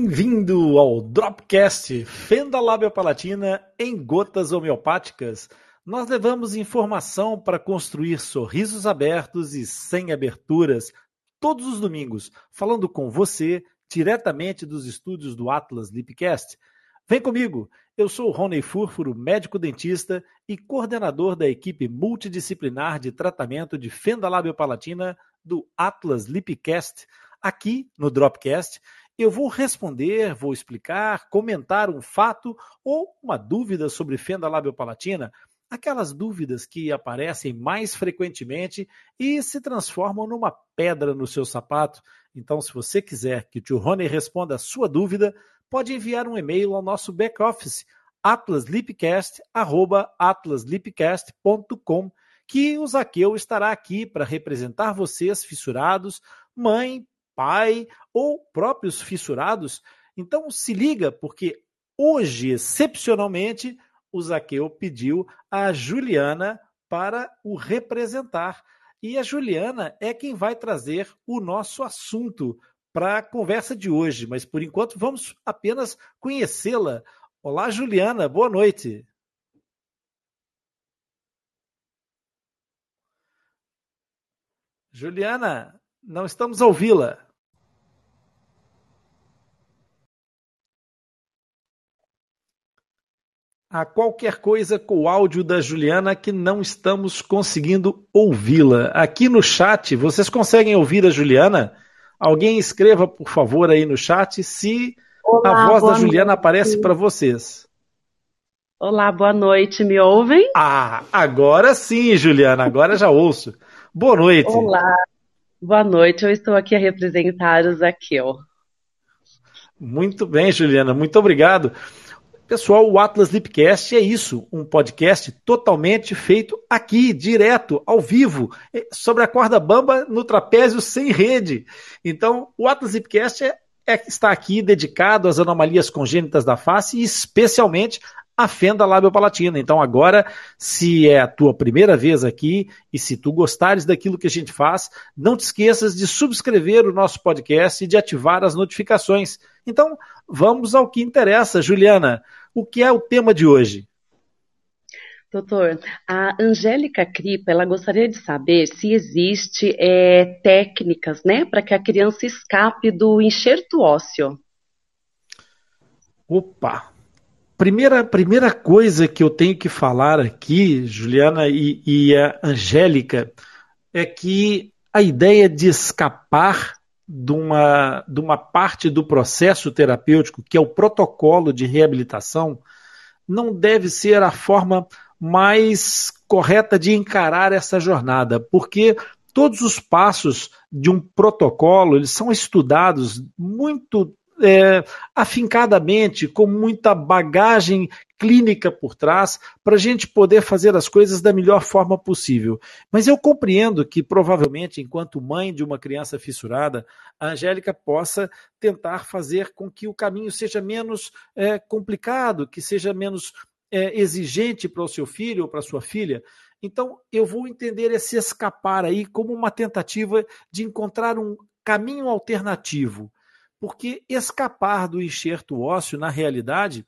Bem-vindo ao Dropcast Fenda Lábia Palatina em gotas homeopáticas. Nós levamos informação para construir sorrisos abertos e sem aberturas todos os domingos, falando com você diretamente dos estúdios do Atlas Lipcast. Vem comigo, eu sou o Rony Furfuro, médico dentista e coordenador da equipe multidisciplinar de tratamento de fenda lábio palatina do Atlas Lipcast, aqui no Dropcast eu vou responder, vou explicar, comentar um fato ou uma dúvida sobre fenda labiopalatina, aquelas dúvidas que aparecem mais frequentemente e se transformam numa pedra no seu sapato. Então, se você quiser que o tio Rony responda a sua dúvida, pode enviar um e-mail ao nosso back-office atlaslipcast@atlaslipcast.com que o Zaqueu estará aqui para representar vocês, fissurados, mãe, pai ou próprios fissurados. Então se liga, porque hoje, excepcionalmente, o Zaqueu pediu a Juliana para o representar. E a Juliana é quem vai trazer o nosso assunto para a conversa de hoje, mas por enquanto vamos apenas conhecê-la. Olá, Juliana, boa noite. Juliana, não estamos a ouvi-la. A qualquer coisa com o áudio da Juliana que não estamos conseguindo ouvi-la. Aqui no chat, vocês conseguem ouvir a Juliana? Alguém escreva, por favor, aí no chat se Olá, a voz da Juliana noite. aparece para vocês. Olá, boa noite, me ouvem? Ah, agora sim, Juliana, agora já ouço. Boa noite. Olá, boa noite, eu estou aqui a representar o Zaqueu. Muito bem, Juliana, muito obrigado. Pessoal, o Atlas Lipcast é isso, um podcast totalmente feito aqui, direto, ao vivo, eh, sobre a corda bamba no trapézio sem rede. Então, o Atlas Lipcast é, é, está aqui dedicado às anomalias congênitas da face e especialmente à fenda lábio-palatina. Então, agora, se é a tua primeira vez aqui e se tu gostares daquilo que a gente faz, não te esqueças de subscrever o nosso podcast e de ativar as notificações. Então, vamos ao que interessa, Juliana. O que é o tema de hoje? Doutor, a Angélica Cripa, ela gostaria de saber se existe é, técnicas, né, para que a criança escape do enxerto ósseo. Opa! Primeira, primeira coisa que eu tenho que falar aqui, Juliana e, e a Angélica, é que a ideia de escapar de uma, de uma parte do processo terapêutico, que é o protocolo de reabilitação, não deve ser a forma mais correta de encarar essa jornada, porque todos os passos de um protocolo eles são estudados muito é, afincadamente, com muita bagagem clínica por trás, para a gente poder fazer as coisas da melhor forma possível. Mas eu compreendo que, provavelmente, enquanto mãe de uma criança fissurada, a Angélica possa tentar fazer com que o caminho seja menos é, complicado, que seja menos é, exigente para o seu filho ou para sua filha. Então, eu vou entender esse escapar aí como uma tentativa de encontrar um caminho alternativo porque escapar do enxerto ósseo, na realidade,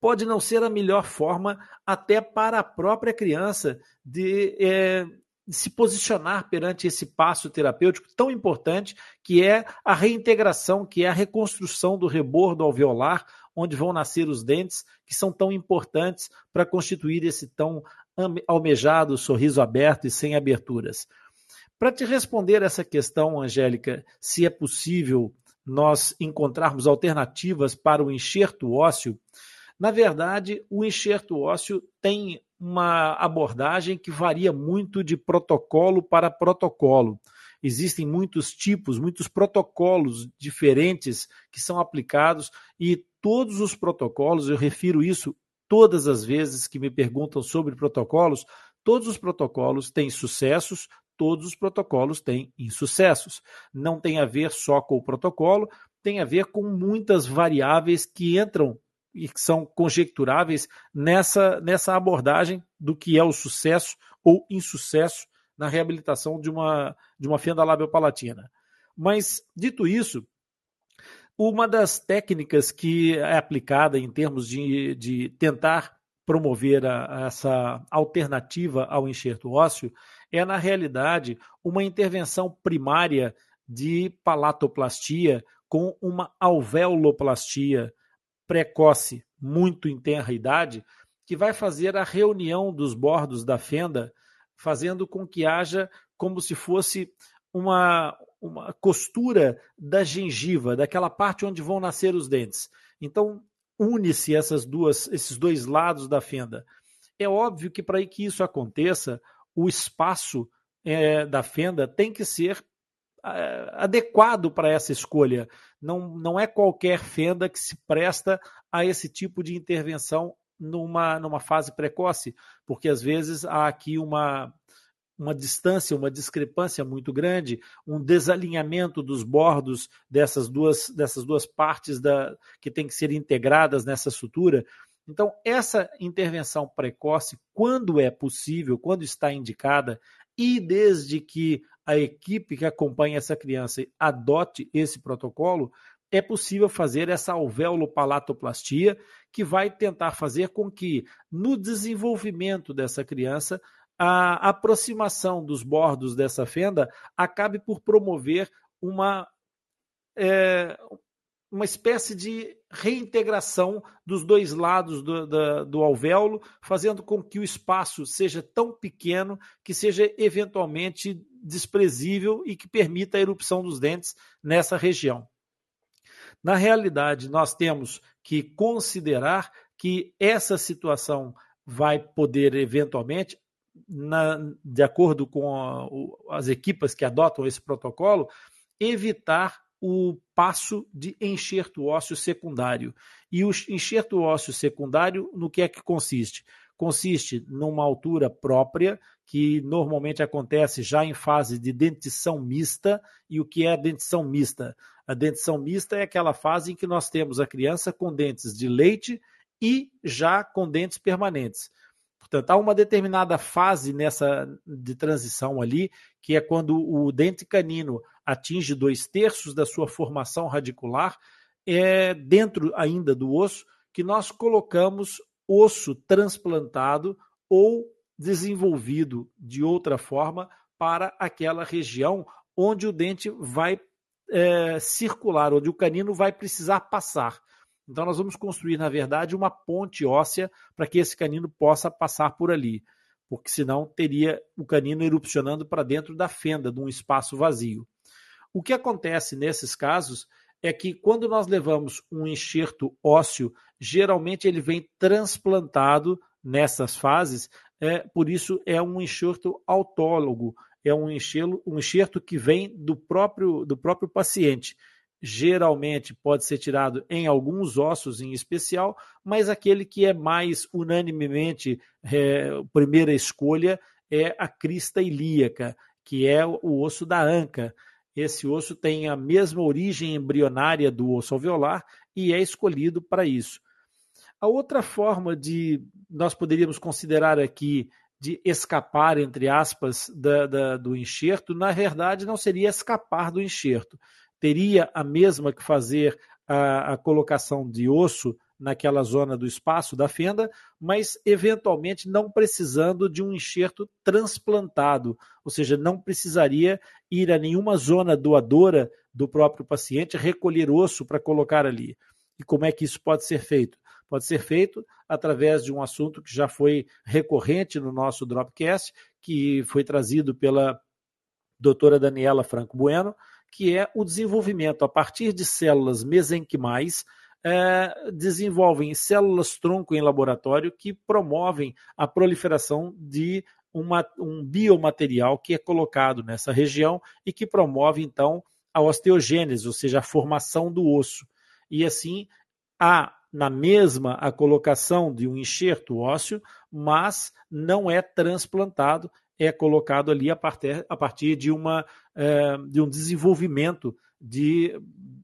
pode não ser a melhor forma até para a própria criança de, é, de, se posicionar perante esse passo terapêutico tão importante que é a reintegração, que é a reconstrução do rebordo alveolar, onde vão nascer os dentes, que são tão importantes para constituir esse tão almejado, sorriso aberto e sem aberturas. Para te responder essa questão, Angélica, se é possível nós encontrarmos alternativas para o enxerto ósseo, na verdade, o enxerto ósseo tem uma abordagem que varia muito de protocolo para protocolo. Existem muitos tipos, muitos protocolos diferentes que são aplicados e todos os protocolos, eu refiro isso todas as vezes que me perguntam sobre protocolos, todos os protocolos têm sucessos, todos os protocolos têm insucessos. Não tem a ver só com o protocolo, tem a ver com muitas variáveis que entram e que são conjecturáveis nessa, nessa abordagem do que é o sucesso ou insucesso na reabilitação de uma, de uma fenda labiopalatina. Mas, dito isso, uma das técnicas que é aplicada em termos de, de tentar promover a, essa alternativa ao enxerto ósseo é, na realidade, uma intervenção primária de palatoplastia com uma alveoloplastia precoce, muito em tenra idade, que vai fazer a reunião dos bordos da fenda, fazendo com que haja como se fosse uma, uma costura da gengiva, daquela parte onde vão nascer os dentes. Então, une-se essas duas, esses dois lados da fenda. É óbvio que para que isso aconteça, o espaço é, da fenda tem que ser é, adequado para essa escolha. Não, não é qualquer fenda que se presta a esse tipo de intervenção numa, numa fase precoce, porque às vezes há aqui uma, uma distância, uma discrepância muito grande, um desalinhamento dos bordos dessas duas, dessas duas partes da, que têm que ser integradas nessa sutura. Então, essa intervenção precoce, quando é possível, quando está indicada, e desde que a equipe que acompanha essa criança adote esse protocolo, é possível fazer essa alveolo-palatoplastia, que vai tentar fazer com que, no desenvolvimento dessa criança, a aproximação dos bordos dessa fenda acabe por promover uma, é, uma espécie de reintegração dos dois lados do, do, do, alvéolo, fazendo com que o espaço seja tão pequeno que seja eventualmente desprezível e que permita a erupção dos dentes nessa região. Na realidade, nós temos que considerar que essa situação vai poder eventualmente, na, de acordo com a, as equipas que adotam esse protocolo, evitar o passo de enxerto ósseo secundário. E o enxerto ósseo secundário, no que é que consiste? Consiste numa altura própria, que normalmente acontece já em fase de dentição mista. E o que é a dentição mista? A dentição mista é aquela fase em que nós temos a criança com dentes de leite e já com dentes permanentes. Portanto, há uma determinada fase nessa de transição ali, que é quando o dente canino atinge dois terços da sua formação radicular, é dentro ainda do osso, que nós colocamos osso transplantado ou desenvolvido de outra forma para aquela região onde o dente vai é, circular, onde o canino vai precisar passar. Então, nós vamos construir, na verdade, uma ponte óssea para que esse canino possa passar por ali, porque senão teria o canino erupcionando para dentro da fenda, de um espaço vazio. O que acontece nesses casos é que quando nós levamos um enxerto ósseo, geralmente ele vem transplantado nessas fases, é, por isso é um enxerto autólogo, é um enxerto, um enxerto que vem do próprio, do próprio paciente geralmente pode ser tirado em alguns ossos em especial, mas aquele que é mais unanimemente é, primeira escolha é a crista ilíaca, que é o osso da anca. Esse osso tem a mesma origem embrionária do osso alveolar e é escolhido para isso. A outra forma de nós poderíamos considerar aqui de escapar, entre aspas, da, da, do enxerto, na verdade não seria escapar do enxerto, teria a mesma que fazer a, a colocação de osso naquela zona do espaço da fenda, mas eventualmente não precisando de um enxerto transplantado, ou seja, não precisaria ir a nenhuma zona doadora do próprio paciente recolher osso para colocar ali. E como é que isso pode ser feito? Pode ser feito através de um assunto que já foi recorrente no nosso Dropcast, que foi trazido pela doutora Daniela Franco Bueno, que é o desenvolvimento a partir de células mesenquimais, é, desenvolvem células tronco em laboratório que promovem a proliferação de uma, um biomaterial que é colocado nessa região e que promove, então, a osteogênese, ou seja, a formação do osso. E assim, há na mesma a colocação de um enxerto ósseo, mas não é transplantado, é colocado ali a partir, a partir de, uma, é, de um desenvolvimento de,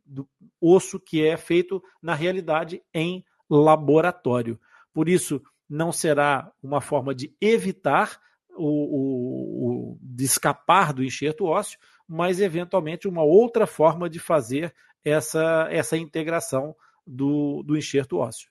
do osso que é feito, na realidade, em laboratório. Por isso, não será uma forma de evitar o, o, de escapar do enxerto ósseo, mas eventualmente uma outra forma de fazer essa, essa integração do, do enxerto ósseo.